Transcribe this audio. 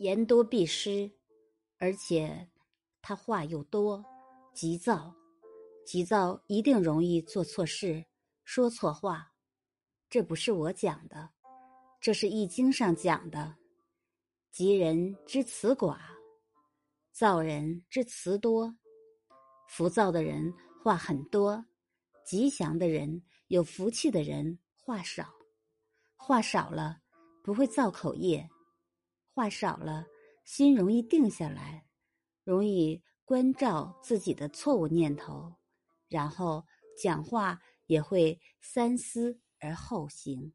言多必失，而且他话又多，急躁，急躁一定容易做错事，说错话。这不是我讲的，这是《易经》上讲的。吉人之辞寡，躁人之辞多。浮躁的人话很多，吉祥的人、有福气的人话少。话少了不会造口业，话少了心容易定下来，容易关照自己的错误念头，然后讲话也会三思而后行。